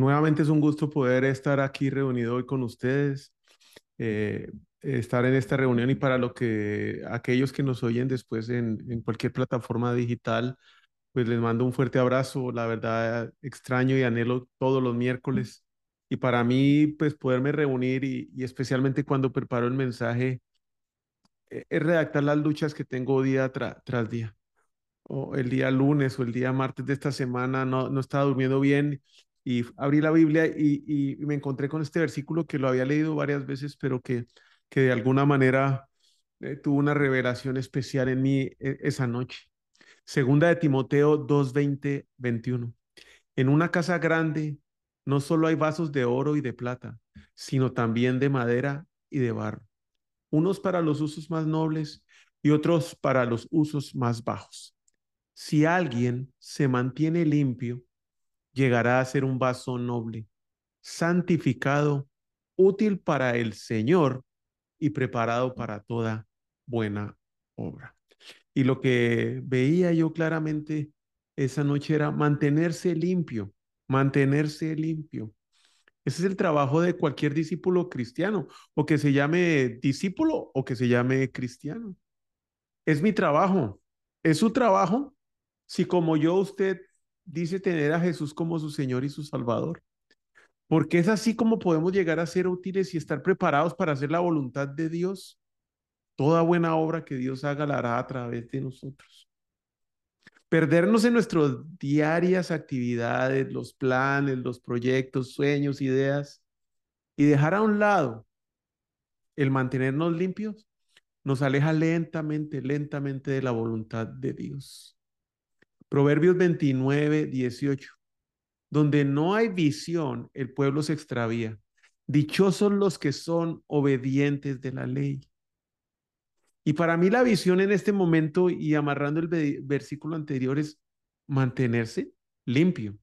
Nuevamente es un gusto poder estar aquí reunido hoy con ustedes, eh, estar en esta reunión y para lo que aquellos que nos oyen después en, cualquier plataforma digital, pues les mando un fuerte abrazo. La verdad, extraño y anhelo todos los miércoles. Y para mí, pues poderme reunir y, especialmente cuando preparo el mensaje, eh, es redactar las luchas que tengo día tras día. O el día lunes o el día martes de esta semana no, no estaba durmiendo bien y abrí la Biblia y, me encontré con este versículo que lo había leído varias veces, pero que, que de alguna manera eh, tuvo una revelación especial en mí e, esa noche. Segunda de Timoteo 2, 20, 21. En una casa grande no solo hay vasos de oro y de plata, sino también de madera y de barro, unos para los usos más nobles y otros para los usos más bajos. Si alguien se mantiene limpio, llegará a ser un vaso noble, santificado, útil para el Señor y preparado para toda buena obra. Y lo que veía yo claramente esa noche era mantenerse limpio, mantenerse limpio. Ese es el trabajo de cualquier discípulo cristiano, o que se llame discípulo o que se llame cristiano. Es mi trabajo, es su trabajo. Si como yo usted dice tener a Jesús como su Señor y su Salvador. Porque es así como podemos llegar a ser útiles y estar preparados para hacer la voluntad de Dios. Toda buena obra que Dios haga la hará a través de nosotros. Perdernos en nuestras diarias actividades, los planes, los proyectos, sueños, ideas, y dejar a un lado el mantenernos limpios, nos aleja lentamente, lentamente de la voluntad de Dios. Proverbios 29, 18. Donde no hay visión, el pueblo se extravía. Dichosos los que son obedientes de la ley. Y para mí la visión en este momento y amarrando el versículo anterior es mantenerse limpio.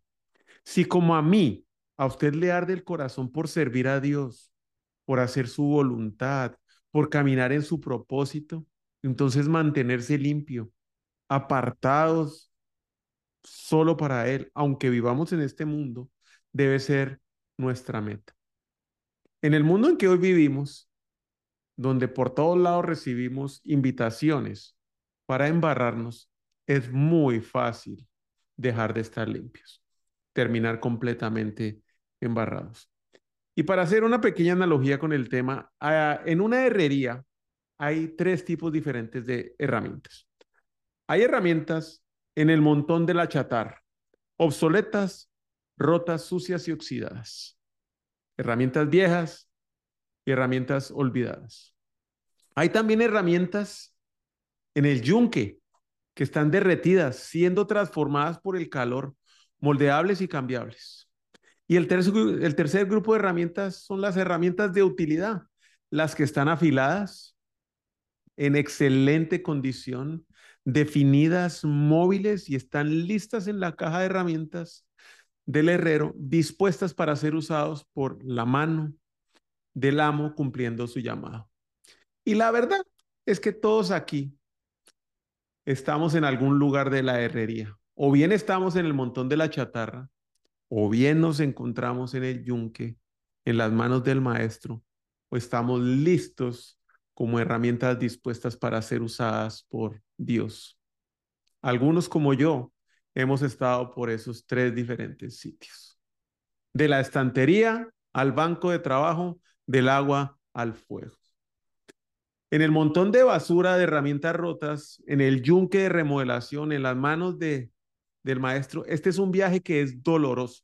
Si como a mí, a usted le arde el corazón por servir a Dios, por hacer su voluntad, por caminar en su propósito, entonces mantenerse limpio, apartados solo para Él, aunque vivamos en este mundo, debe ser nuestra meta. En el mundo en que hoy vivimos, donde por todos lados recibimos invitaciones para embarrarnos, es muy fácil dejar de estar limpios, terminar completamente embarrados. Y para hacer una pequeña analogía con el tema, ah, en una herrería hay tres tipos diferentes de herramientas. Hay herramientas en el montón de la chatarra, obsoletas, rotas, sucias y oxidadas, herramientas viejas y herramientas olvidadas. Hay también herramientas en el yunque que están derretidas, siendo transformadas por el calor, moldeables y cambiables. Y el tercer, el tercer grupo de herramientas son las herramientas de utilidad, las que están afiladas, en excelente condición, definidas, móviles y están listas en la caja de herramientas del herrero, dispuestas para ser usados por la mano del amo cumpliendo su llamado. Y la verdad es que todos aquí estamos en algún lugar de la herrería, o bien estamos en el montón de la chatarra, o bien nos encontramos en el yunque, en las manos del maestro, o estamos listos como herramientas dispuestas para ser usadas por Dios. Algunos como yo hemos estado por esos tres diferentes sitios. De la estantería al banco de trabajo, del agua al fuego. En el montón de basura de herramientas rotas, en el yunque de remodelación, en las manos de, del maestro, este es un viaje que es doloroso,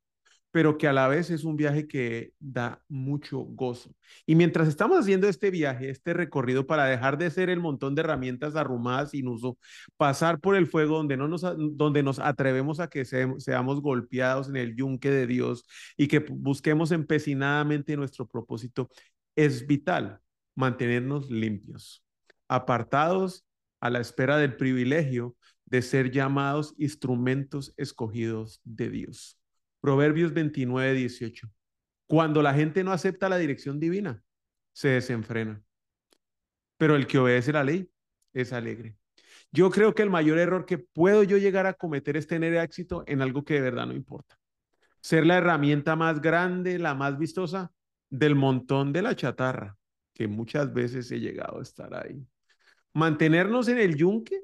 pero que a la vez es un viaje que da mucho gozo. Y mientras estamos haciendo este viaje, este recorrido para dejar de ser el montón de herramientas arrumadas sin uso, pasar por el fuego donde, no nos, donde nos atrevemos a que seamos golpeados en el yunque de Dios y que busquemos empecinadamente nuestro propósito, es vital mantenernos limpios, apartados a la espera del privilegio de ser llamados instrumentos escogidos de Dios. Proverbios 29, 18. Cuando la gente no acepta la dirección divina, se desenfrena. Pero el que obedece la ley es alegre. Yo creo que el mayor error que puedo yo llegar a cometer es tener éxito en algo que de verdad no importa. Ser la herramienta más grande, la más vistosa del montón de la chatarra, que muchas veces he llegado a estar ahí. Mantenernos en el yunque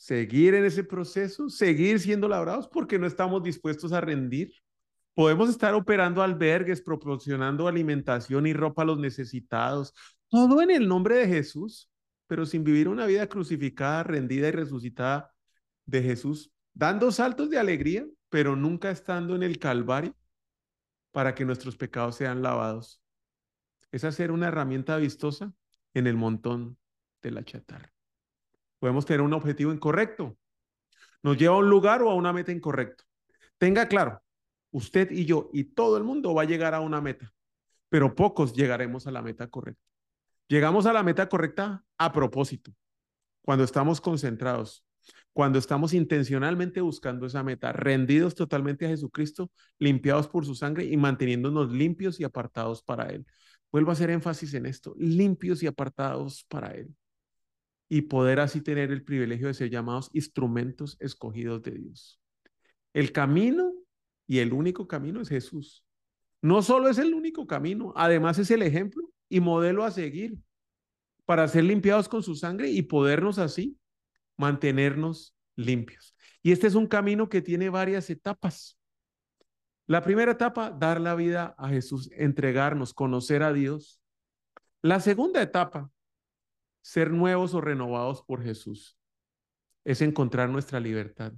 seguir en ese proceso, seguir siendo labrados porque no estamos dispuestos a rendir. Podemos estar operando albergues, proporcionando alimentación y ropa a los necesitados, todo en el nombre de Jesús, pero sin vivir una vida crucificada, rendida y resucitada de Jesús, dando saltos de alegría, pero nunca estando en el Calvario para que nuestros pecados sean lavados. Es hacer una herramienta vistosa en el montón de la chatarra. Podemos tener un objetivo incorrecto. Nos lleva a un lugar o a una meta incorrecta. Tenga claro, usted y yo y todo el mundo va a llegar a una meta, pero pocos llegaremos a la meta correcta. Llegamos a la meta correcta a propósito, cuando estamos concentrados, cuando estamos intencionalmente buscando esa meta, rendidos totalmente a Jesucristo, limpiados por su sangre y manteniéndonos limpios y apartados para Él. Vuelvo a hacer énfasis en esto, limpios y apartados para Él y poder así tener el privilegio de ser llamados instrumentos escogidos de Dios. El camino y el único camino es Jesús. No solo es el único camino, además es el ejemplo y modelo a seguir para ser limpiados con su sangre y podernos así mantenernos limpios. Y este es un camino que tiene varias etapas. La primera etapa, dar la vida a Jesús, entregarnos, conocer a Dios. La segunda etapa, ser nuevos o renovados por Jesús. Es encontrar nuestra libertad,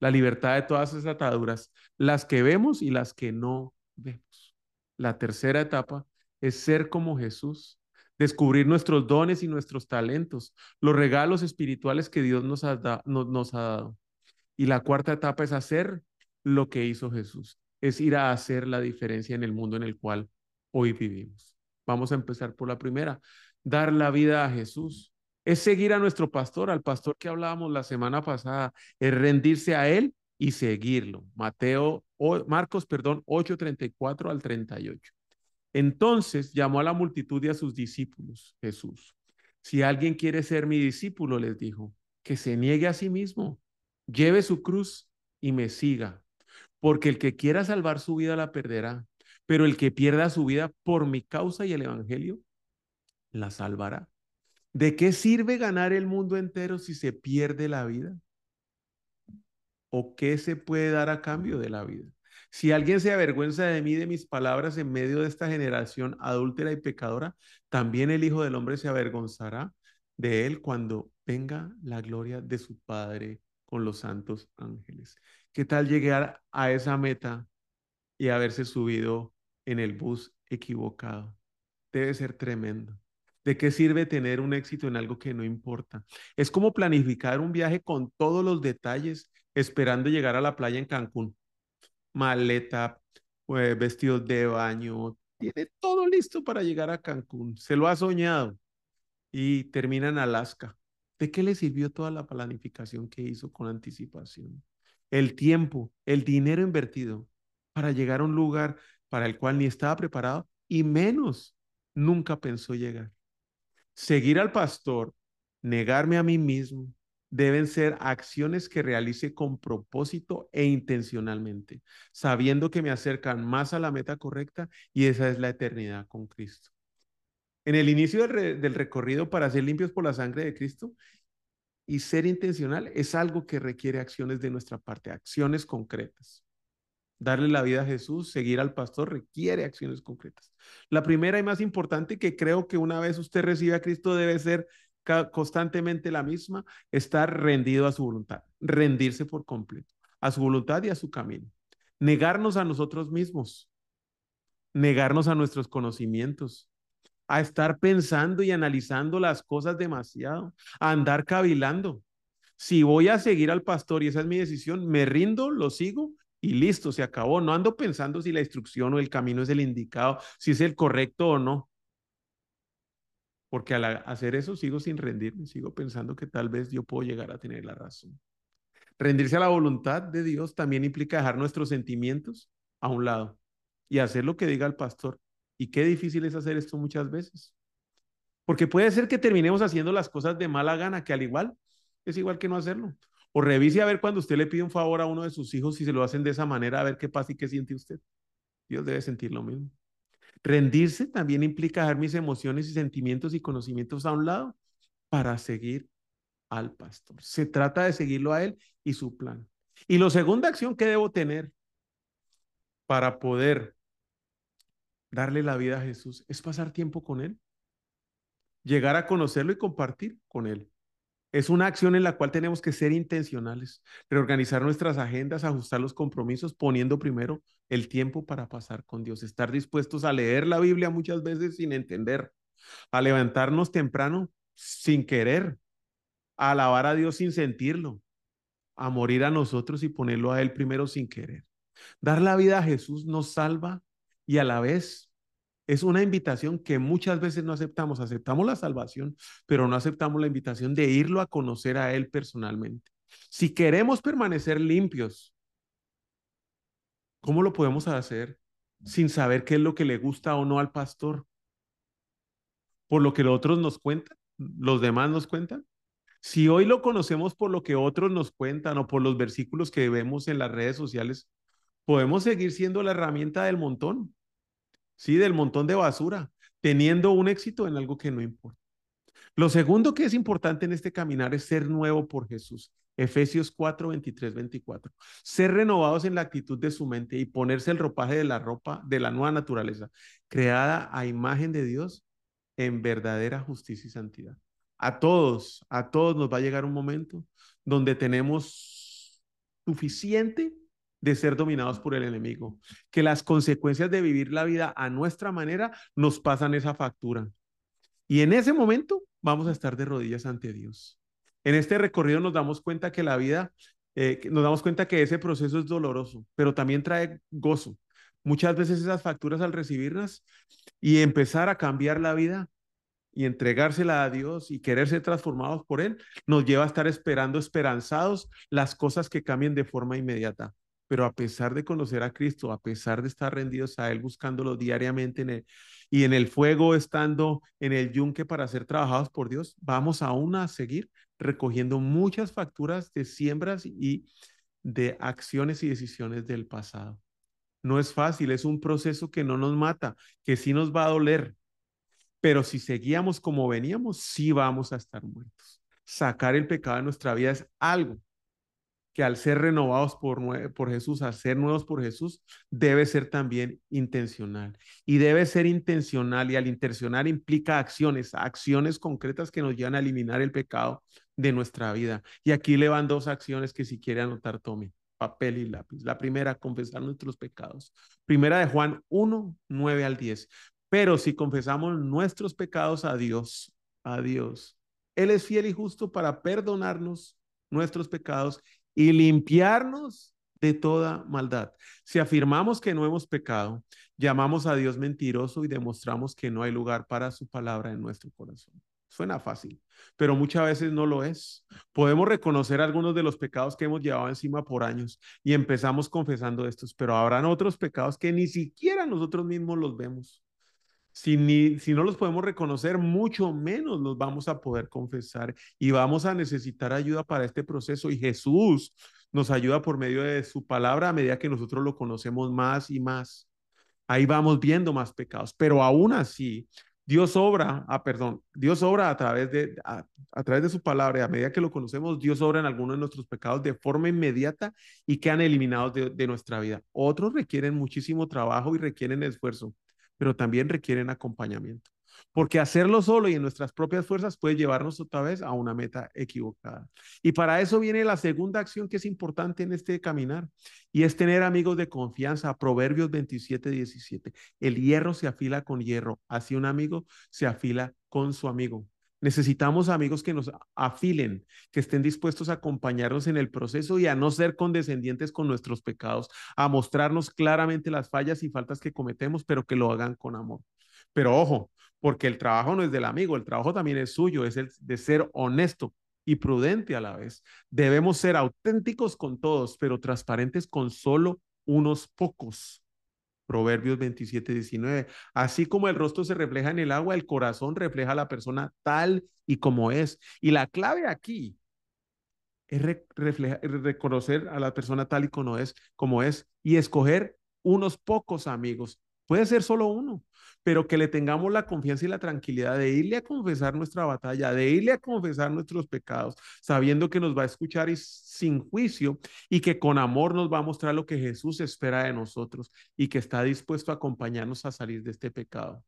la libertad de todas esas ataduras, las que vemos y las que no vemos. La tercera etapa es ser como Jesús, descubrir nuestros dones y nuestros talentos, los regalos espirituales que Dios nos ha, nos ha dado. Y la cuarta etapa es hacer lo que hizo Jesús, es ir a hacer la diferencia en el mundo en el cual hoy vivimos. Vamos a empezar por la primera, dar la vida a Jesús. Es seguir a nuestro pastor, al pastor que hablábamos la semana pasada, es rendirse a él y seguirlo. Mateo, o, Marcos, perdón, 8:34 al 38. Entonces llamó a la multitud y a sus discípulos, Jesús. Si alguien quiere ser mi discípulo, les dijo, que se niegue a sí mismo, lleve su cruz y me siga, porque el que quiera salvar su vida la perderá, pero el que pierda su vida por mi causa y el Evangelio la salvará. ¿De qué sirve ganar el mundo entero si se pierde la vida? ¿O qué se puede dar a cambio de la vida? Si alguien se avergüenza de mí, de mis palabras en medio de esta generación adúltera y pecadora, también el Hijo del Hombre se avergonzará de él cuando venga la gloria de su Padre con los santos ángeles. ¿Qué tal llegar a esa meta y haberse subido en el bus equivocado? Debe ser tremendo. ¿De qué sirve tener un éxito en algo que no importa? Es como planificar un viaje con todos los detalles, esperando llegar a la playa en Cancún. Maleta, pues, vestidos de baño, tiene todo listo para llegar a Cancún. Se lo ha soñado y termina en Alaska. ¿De qué le sirvió toda la planificación que hizo con anticipación? El tiempo, el dinero invertido para llegar a un lugar para el cual ni estaba preparado y menos nunca pensó llegar. Seguir al pastor, negarme a mí mismo, deben ser acciones que realice con propósito e intencionalmente, sabiendo que me acercan más a la meta correcta y esa es la eternidad con Cristo. En el inicio del, recorrido para ser limpios por la sangre de Cristo y ser intencional es algo que requiere acciones de nuestra parte, acciones concretas. Darle la vida a Jesús, seguir al pastor, requiere acciones concretas. La primera y más importante que creo que una vez usted recibe a Cristo debe ser constantemente la misma, estar rendido a su voluntad, rendirse por completo. a su voluntad y a su camino. Negarnos a nosotros mismos, negarnos a nuestros conocimientos, a estar pensando y analizando las cosas demasiado, a andar cavilando. Si voy a seguir al pastor y esa es mi decisión, me rindo, lo sigo y listo, se acabó. No ando pensando si la instrucción o el camino es el indicado, si es el correcto o no. Porque al hacer eso sigo sin rendirme, sigo pensando que tal vez yo puedo llegar a tener la razón. Rendirse a la voluntad de Dios también implica dejar nuestros sentimientos a un lado y hacer lo que diga el pastor. Y qué difícil es hacer esto muchas veces. Porque puede ser que terminemos haciendo las cosas de mala gana, que al igual es igual que no hacerlo. O revise a ver cuando usted le pide un favor a uno de sus hijos si se lo hacen de esa manera, a ver qué pasa y qué siente usted. Dios debe sentir lo mismo. Rendirse también implica dejar mis emociones y sentimientos y conocimientos a un lado para seguir al pastor. Se trata de seguirlo a él y su plan. Y la segunda acción que debo tener para poder darle la vida a Jesús es pasar tiempo con él, llegar a conocerlo y compartir con él. Es una acción en la cual tenemos que ser intencionales, reorganizar nuestras agendas, ajustar los compromisos, poniendo primero el tiempo para pasar con Dios, estar dispuestos a leer la Biblia muchas veces sin entender, a levantarnos temprano sin querer, a alabar a Dios sin sentirlo, a morir a nosotros y ponerlo a Él primero sin querer. Dar la vida a Jesús nos salva y a la vez es una invitación que muchas veces no aceptamos. Aceptamos la salvación, pero no aceptamos la invitación de irlo a conocer a Él personalmente. Si queremos permanecer limpios, ¿cómo lo podemos hacer sin saber qué es lo que le gusta o no al pastor? ¿Por lo que los otros nos cuentan? ¿Los demás nos cuentan? Si hoy lo conocemos por lo que otros nos cuentan o por los versículos que vemos en las redes sociales, podemos seguir siendo la herramienta del montón, sí, del montón de basura, teniendo un éxito en algo que no importa. Lo segundo que es importante en este caminar es ser nuevo por Jesús. Efesios 4, 23, 24. Ser renovados en la actitud de su mente y ponerse el ropaje de la ropa de la nueva naturaleza, creada a imagen de Dios en verdadera justicia y santidad. A todos, a todos nos va a llegar un momento donde tenemos suficiente de ser dominados por el enemigo, que las consecuencias de vivir la vida a nuestra manera nos pasan esa factura. Y en ese momento vamos a estar de rodillas ante Dios. En este recorrido nos damos cuenta que la vida, eh, nos damos cuenta que ese proceso es doloroso, pero también trae gozo. Muchas veces esas facturas al recibirlas y empezar a cambiar la vida y entregársela a Dios y querer ser transformados por Él, nos lleva a estar esperando, esperanzados, las cosas que cambien de forma inmediata. Pero a pesar de conocer a Cristo, a pesar de estar rendidos a Él, buscándolo diariamente en él, y en el fuego, estando en el yunque para ser trabajados por Dios, vamos aún a seguir recogiendo muchas facturas de siembras y de acciones y decisiones del pasado. No es fácil, es un proceso que no nos mata, que sí nos va a doler, pero si seguíamos como veníamos, sí vamos a estar muertos. Sacar el pecado de nuestra vida es algo que al ser renovados por, Jesús, al ser nuevos por Jesús, debe ser también intencional. Y debe ser intencional y al intencionar implica acciones, acciones concretas que nos llevan a eliminar el pecado de nuestra vida. Y aquí le van dos acciones que si quiere anotar, tome papel y lápiz. La primera, confesar nuestros pecados. Primera de Juan 1, 9 al 10. Pero si confesamos nuestros pecados a Dios, a Dios, Él es fiel y justo para perdonarnos nuestros pecados y limpiarnos de toda maldad. Si afirmamos que no hemos pecado, llamamos a Dios mentiroso y demostramos que no hay lugar para su palabra en nuestro corazón. Suena fácil, pero muchas veces no lo es. Podemos reconocer algunos de los pecados que hemos llevado encima por años y empezamos confesando estos, pero habrán otros pecados que ni siquiera nosotros mismos los vemos. Si, no los podemos reconocer, mucho menos los vamos a poder confesar y vamos a necesitar ayuda para este proceso. Y Jesús nos ayuda por medio de su palabra a medida que nosotros lo conocemos más y más. Ahí vamos viendo más pecados, pero aún así, Dios obra, ah, perdón, Dios obra a través de, a, través de su palabra y a medida que lo conocemos, Dios obra en algunos de nuestros pecados de forma inmediata y quedan eliminados de, de nuestra vida. Otros requieren muchísimo trabajo y requieren esfuerzo pero también requieren acompañamiento. porque hacerlo solo y en nuestras propias fuerzas puede llevarnos otra vez a una meta equivocada. Y para eso viene la segunda acción que es importante en este caminar, y es tener amigos de confianza. Proverbios 27, 17. El hierro se afila con hierro, así un amigo se afila con su amigo. Necesitamos amigos que nos afilen, que estén dispuestos a acompañarnos en el proceso y a no ser condescendientes con nuestros pecados, a mostrarnos claramente las fallas y faltas que cometemos, pero que lo hagan con amor. Pero ojo, porque el trabajo no es del amigo, el trabajo también es suyo, es el de ser honesto y prudente a la vez. Debemos ser auténticos con todos, pero transparentes con solo unos pocos. Proverbios 27, 19. Así como el rostro se refleja en el agua, el corazón refleja a la persona tal y como es. Y la clave aquí es reconocer a la persona tal y como es, como es y escoger unos pocos amigos. Puede ser solo uno, pero que le tengamos la confianza y la tranquilidad de irle a confesar nuestra batalla, de irle a confesar nuestros pecados, sabiendo que nos va a escuchar sin juicio y que con amor nos va a mostrar lo que Jesús espera de nosotros y que está dispuesto a acompañarnos a salir de este pecado.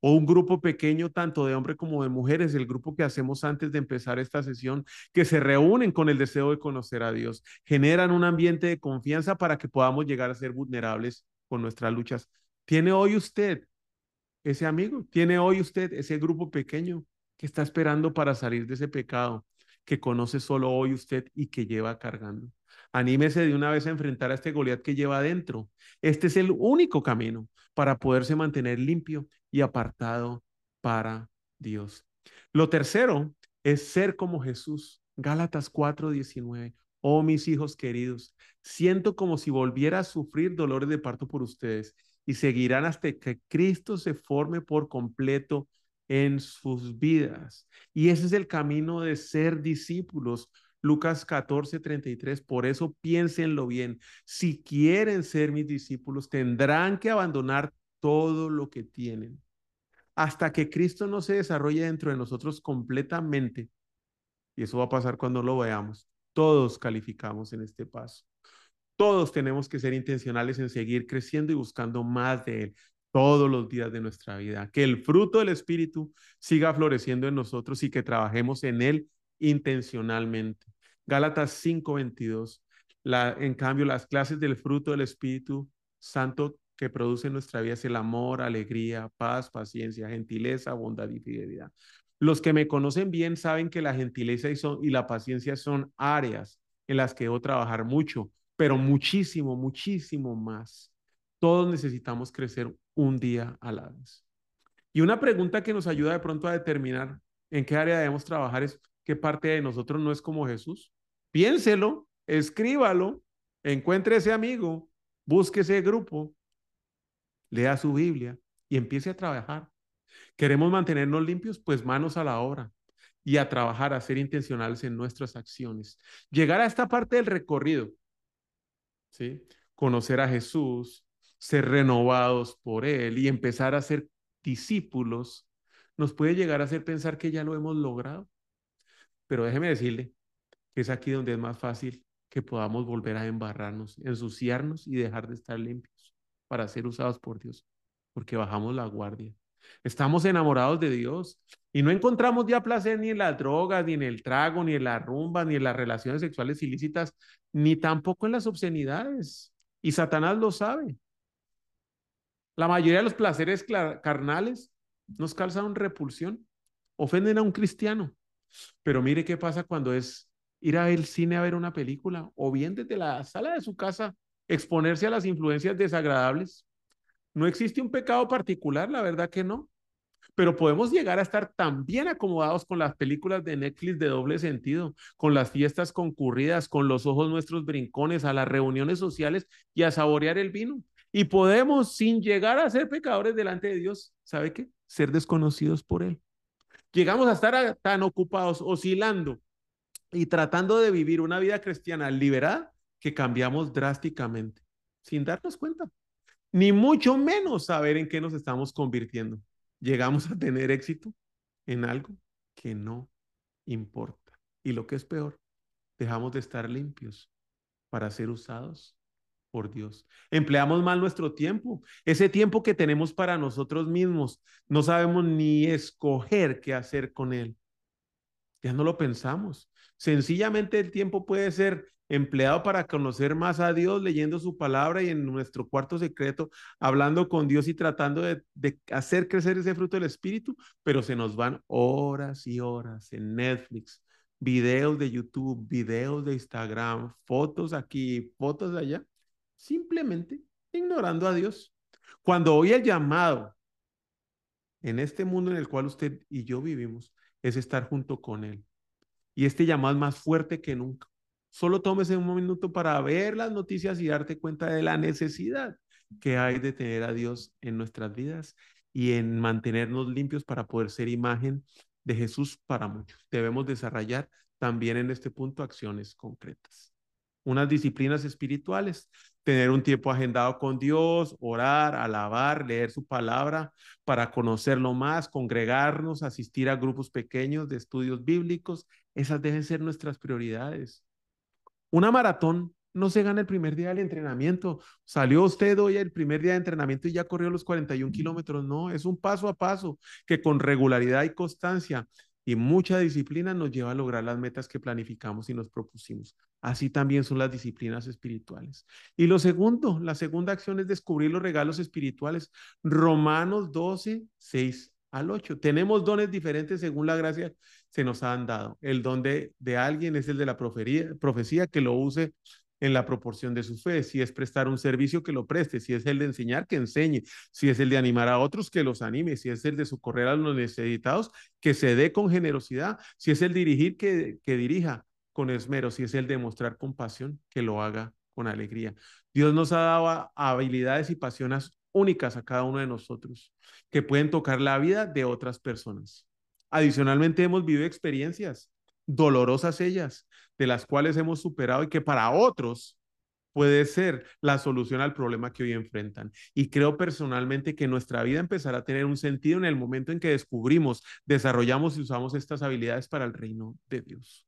O un grupo pequeño, tanto de hombres como de mujeres, el grupo que hacemos antes de empezar esta sesión, que se reúnen con el deseo de conocer a Dios, generan un ambiente de confianza para que podamos llegar a ser vulnerables con nuestras luchas. ¿Tiene hoy usted ese amigo? ¿Tiene hoy usted ese grupo pequeño que está esperando para salir de ese pecado que conoce solo hoy usted y que lleva cargando? Anímese de una vez a enfrentar a este Goliat que lleva adentro. Este es el único camino para poderse mantener limpio y apartado para Dios. Lo tercero es ser como Jesús. Gálatas 4:19. Oh, mis hijos queridos, siento como si volviera a sufrir dolores de parto por ustedes y seguirán hasta que Cristo se forme por completo en sus vidas. Y ese es el camino de ser discípulos. Lucas 14, 33. Por eso piénsenlo bien. Si quieren ser mis discípulos, tendrán que abandonar todo lo que tienen. Hasta que Cristo no se desarrolle dentro de nosotros completamente. Y eso va a pasar cuando lo veamos. Todos calificamos en este paso. Todos tenemos que ser intencionales en seguir creciendo y buscando más de Él todos los días de nuestra vida. Que el fruto del Espíritu siga floreciendo en nosotros y que trabajemos en Él intencionalmente. Gálatas 5:22. La, en cambio, las clases del fruto del Espíritu Santo que produce en nuestra vida es el amor, alegría, paz, paciencia, gentileza, bondad y fidelidad. Los que me conocen bien saben que la gentileza y, y la paciencia son áreas en las que debo trabajar mucho pero muchísimo, muchísimo más. Todos necesitamos crecer un día a la vez. Y una pregunta que nos ayuda de pronto a determinar en qué área debemos trabajar es qué parte de nosotros no es como Jesús. Piénselo, escríbalo, encuentre ese amigo, busque ese grupo, lea su Biblia y empiece a trabajar. ¿Queremos mantenernos limpios? Pues manos a la obra y a trabajar, a ser intencionales en nuestras acciones. Llegar a esta parte del recorrido ¿sí? Conocer a Jesús, ser renovados por Él y empezar a ser discípulos, nos puede llegar a hacer pensar que ya lo hemos logrado. Pero déjeme decirle que es aquí donde es más fácil que podamos volver a embarrarnos, ensuciarnos y dejar de estar limpios para ser usados por Dios, porque bajamos la guardia. Estamos enamorados de Dios y no encontramos ya placer ni en las drogas, ni en el trago, ni en la rumba, ni en las relaciones sexuales ilícitas, ni tampoco en las obscenidades. Y Satanás lo sabe. La mayoría de los placeres carnales nos causan repulsión, ofenden a un cristiano. Pero mire qué pasa cuando es ir al cine a ver una película o bien desde la sala de su casa exponerse a las influencias desagradables. No existe un pecado particular, la verdad que no. Pero podemos llegar a estar tan bien acomodados con las películas de Netflix de doble sentido, con las fiestas concurridas, con los ojos nuestros brincones, a las reuniones sociales y a saborear el vino. Y podemos, sin llegar a ser pecadores delante de Dios, ¿sabe qué? Ser desconocidos por Él. Llegamos a estar tan ocupados, oscilando y tratando de vivir una vida cristiana liberada que cambiamos drásticamente, sin darnos cuenta ni mucho menos saber en qué nos estamos convirtiendo. Llegamos a tener éxito en algo que no importa. Y lo que es peor, dejamos de estar limpios para ser usados por Dios. Empleamos mal nuestro tiempo, ese tiempo que tenemos para nosotros mismos. No sabemos ni escoger qué hacer con él. Ya no lo pensamos. Sencillamente el tiempo puede ser empleado para conocer más a Dios, leyendo su palabra y en nuestro cuarto secreto, hablando con Dios y tratando de, hacer crecer ese fruto del Espíritu, pero se nos van horas y horas en Netflix, videos de YouTube, videos de Instagram, fotos aquí, fotos allá, simplemente ignorando a Dios. Cuando hoy el llamado en este mundo en el cual usted y yo vivimos es estar junto con Él. Y este llamado es más fuerte que nunca. Solo tómese un minuto para ver las noticias y darte cuenta de la necesidad que hay de tener a Dios en nuestras vidas y en mantenernos limpios para poder ser imagen de Jesús para muchos. Debemos desarrollar también en este punto acciones concretas. Unas disciplinas espirituales, tener un tiempo agendado con Dios, orar, alabar, leer su palabra para conocerlo más, congregarnos, asistir a grupos pequeños de estudios bíblicos. Esas deben ser nuestras prioridades. Una maratón no se gana el primer día del entrenamiento. Salió usted hoy el primer día de entrenamiento y ya corrió los 41 kilómetros. No, es un paso a paso que con regularidad y constancia y mucha disciplina nos lleva a lograr las metas que planificamos y nos propusimos. Así también son las disciplinas espirituales. Y lo segundo, la segunda acción es descubrir los regalos espirituales. Romanos 12, 6 al 8. Tenemos dones diferentes según la gracia se nos han dado. El don de, alguien es el de la profecía, que lo use en la proporción de su fe. Si es prestar un servicio, que lo preste. Si es el de enseñar, que enseñe. Si es el de animar a otros, que los anime. Si es el de socorrer a los necesitados, que se dé con generosidad. Si es el dirigir, que, que dirija con esmero. Si es el de mostrar compasión, que lo haga con alegría. Dios nos ha dado habilidades y pasiones únicas a cada uno de nosotros que pueden tocar la vida de otras personas. Adicionalmente hemos vivido experiencias dolorosas ellas, de las cuales hemos superado y que para otros puede ser la solución al problema que hoy enfrentan. Y creo personalmente que nuestra vida empezará a tener un sentido en el momento en que descubrimos, desarrollamos y usamos estas habilidades para el reino de Dios.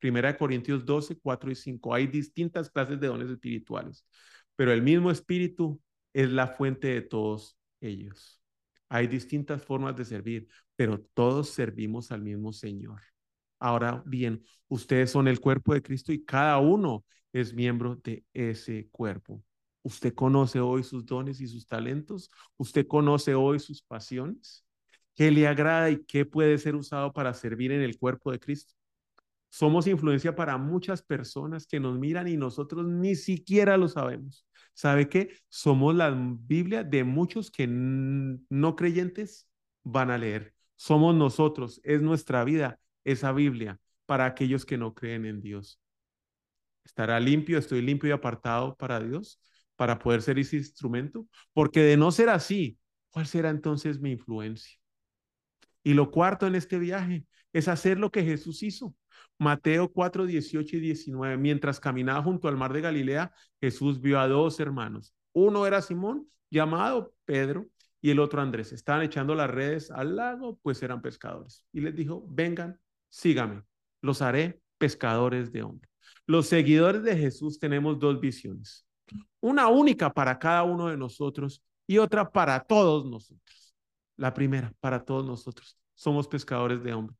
Primera de Corintios 12, 4 y 5. Hay distintas clases de dones espirituales, pero el mismo espíritu es la fuente de todos ellos. Hay distintas formas de servir, pero todos servimos al mismo Señor. Ahora bien, ustedes son el cuerpo de Cristo y cada uno es miembro de ese cuerpo. Usted conoce hoy sus dones y sus talentos. Usted conoce hoy sus pasiones. ¿Qué le agrada y qué puede ser usado para servir en el cuerpo de Cristo? Somos influencia para muchas personas que nos miran y nosotros ni siquiera lo sabemos. ¿Sabe qué? Somos la Biblia de muchos que no creyentes van a leer. Somos nosotros, es nuestra vida, esa Biblia para aquellos que no creen en Dios. ¿Estará limpio? ¿Estoy limpio y apartado para Dios? Para poder ser ese instrumento. Porque de no ser así, ¿cuál será entonces mi influencia? Y lo cuarto en este viaje es hacer lo que Jesús hizo. Mateo 4, 18 y 19. Mientras caminaba junto al mar de Galilea, Jesús vio a dos hermanos. Uno era Simón, llamado Pedro, y el otro Andrés. Estaban echando las redes al lago, pues eran pescadores. Y les dijo, vengan, sígame, los haré pescadores de hombres. Los seguidores de Jesús tenemos dos visiones. Una única para cada uno de nosotros y otra para todos nosotros. La primera, para todos nosotros. Somos pescadores de hombres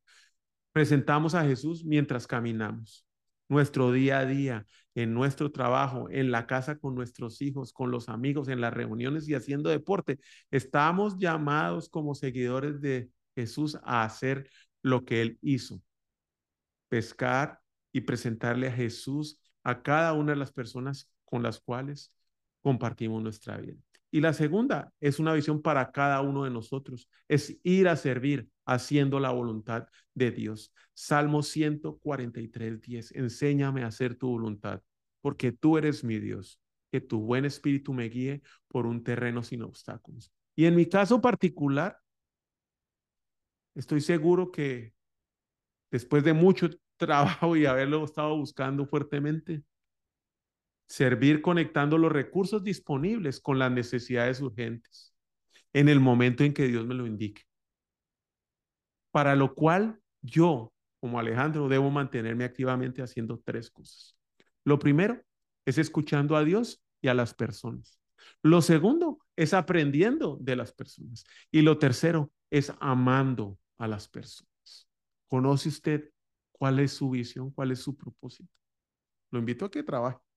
presentamos a Jesús mientras caminamos. Nuestro día a día, en nuestro trabajo, en la casa con nuestros hijos, con los amigos, en las reuniones y haciendo deporte. Estamos llamados como seguidores de Jesús a hacer lo que Él hizo. Pescar y presentarle a Jesús a cada una de las personas con las cuales compartimos nuestra vida. Y la segunda es una visión para cada uno de nosotros, es ir a servir haciendo la voluntad de Dios. Salmo 143, 10, enséñame a hacer tu voluntad, porque tú eres mi Dios, que tu buen espíritu me guíe por un terreno sin obstáculos. Y en mi caso particular, estoy seguro que después de mucho trabajo y haberlo estado buscando fuertemente, servir conectando los recursos disponibles con las necesidades urgentes en el momento en que Dios me lo indique. Para lo cual yo, como Alejandro, debo mantenerme activamente haciendo tres cosas. Lo primero es escuchando a Dios y a las personas. Lo segundo es aprendiendo de las personas. Y lo tercero es amando a las personas. ¿Conoce usted cuál es su visión, cuál es su propósito? Lo invito a que trabaje.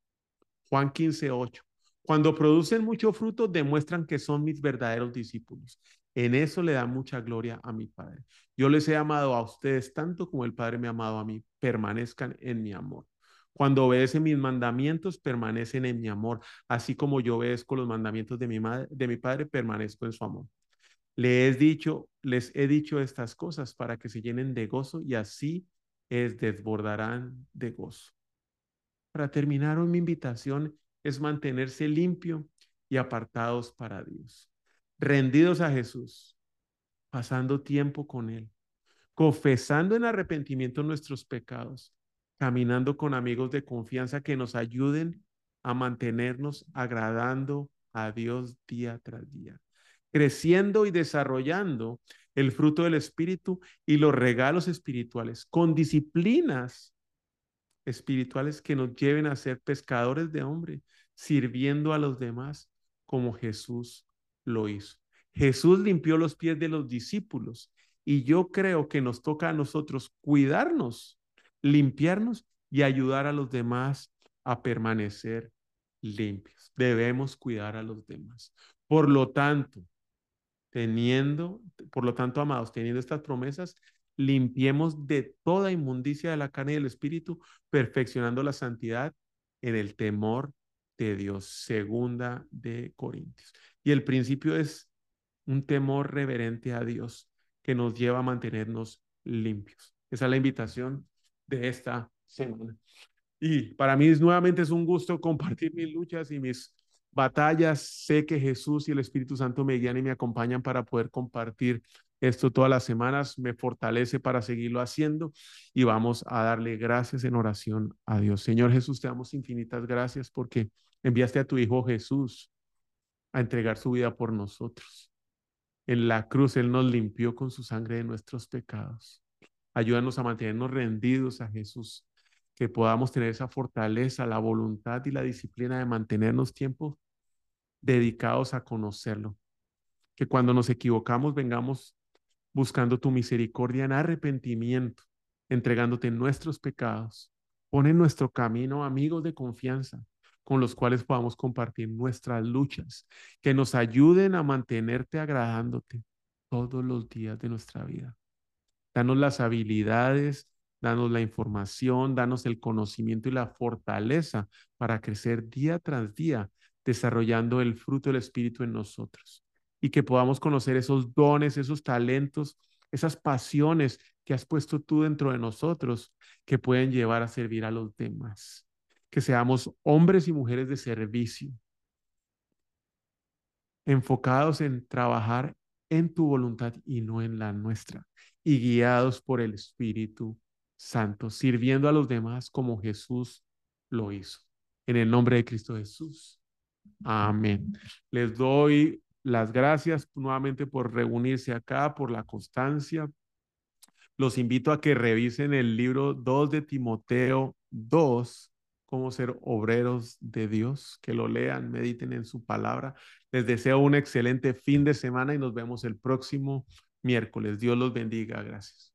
Juan 15, 8. Cuando producen mucho fruto, demuestran que son mis verdaderos discípulos. En eso le da mucha gloria a mi Padre. Yo les he amado a ustedes tanto como el Padre me ha amado a mí. Permanezcan en mi amor. Cuando obedecen mis mandamientos, permanecen en mi amor. Así como yo obedezco los mandamientos de mi, madre, de mi Padre, permanezco en su amor. Les he dicho, les he dicho estas cosas para que se llenen de gozo y así es desbordarán de gozo. Para terminar, mi invitación es mantenerse limpio y apartados para Dios, rendidos a Jesús, pasando tiempo con Él, confesando en arrepentimiento nuestros pecados, caminando con amigos de confianza que nos ayuden a mantenernos agradando a Dios día tras día, creciendo y desarrollando el fruto del Espíritu y los regalos espirituales con disciplinas espirituales que nos lleven a ser pescadores de hombre, sirviendo a los demás como Jesús lo hizo. Jesús limpió los pies de los discípulos y yo creo que nos toca a nosotros cuidarnos, limpiarnos y ayudar a los demás a permanecer limpios. Debemos cuidar a los demás. Por lo tanto, teniendo, por lo tanto, amados, teniendo estas promesas, limpiemos de toda inmundicia de la carne y del espíritu, perfeccionando la santidad en el temor de Dios. Segunda de Corintios. Y el principio es un temor reverente a Dios que nos lleva a mantenernos limpios. Esa es la invitación de esta semana. Y para mí nuevamente es un gusto compartir mis luchas y mis batallas. Sé que Jesús y el Espíritu Santo me guían y me acompañan para poder compartir esto todas las semanas. Me fortalece para seguirlo haciendo y vamos a darle gracias en oración a Dios. Señor Jesús, te damos infinitas gracias porque enviaste a tu Hijo Jesús a entregar su vida por nosotros. En la cruz Él nos limpió con su sangre de nuestros pecados. Ayúdanos a mantenernos rendidos a Jesús, que podamos tener esa fortaleza, la voluntad y la disciplina de mantenernos tiempo dedicados a conocerlo. Que cuando nos equivocamos vengamos buscando tu misericordia en arrepentimiento, entregándote nuestros pecados. Pon en nuestro camino amigos de confianza con los cuales podamos compartir nuestras luchas, que nos ayuden a mantenerte agradándote todos los días de nuestra vida. Danos las habilidades, danos la información, danos el conocimiento y la fortaleza para crecer día tras día, desarrollando el fruto del Espíritu en nosotros y que podamos conocer esos dones, esos talentos, esas pasiones que has puesto tú dentro de nosotros que pueden llevar a servir a los demás. Que seamos hombres y mujeres de servicio, enfocados en trabajar en tu voluntad y no en la nuestra, y guiados por el Espíritu Santo, sirviendo a los demás como Jesús lo hizo. En el nombre de Cristo Jesús. Amén. Les doy las gracias nuevamente por reunirse acá, por la constancia. Los invito a que revisen el libro 2 de Timoteo 2, cómo ser obreros de Dios, que lo lean, mediten en su palabra. Les deseo un excelente fin de semana y nos vemos el próximo miércoles. Dios los bendiga. Gracias.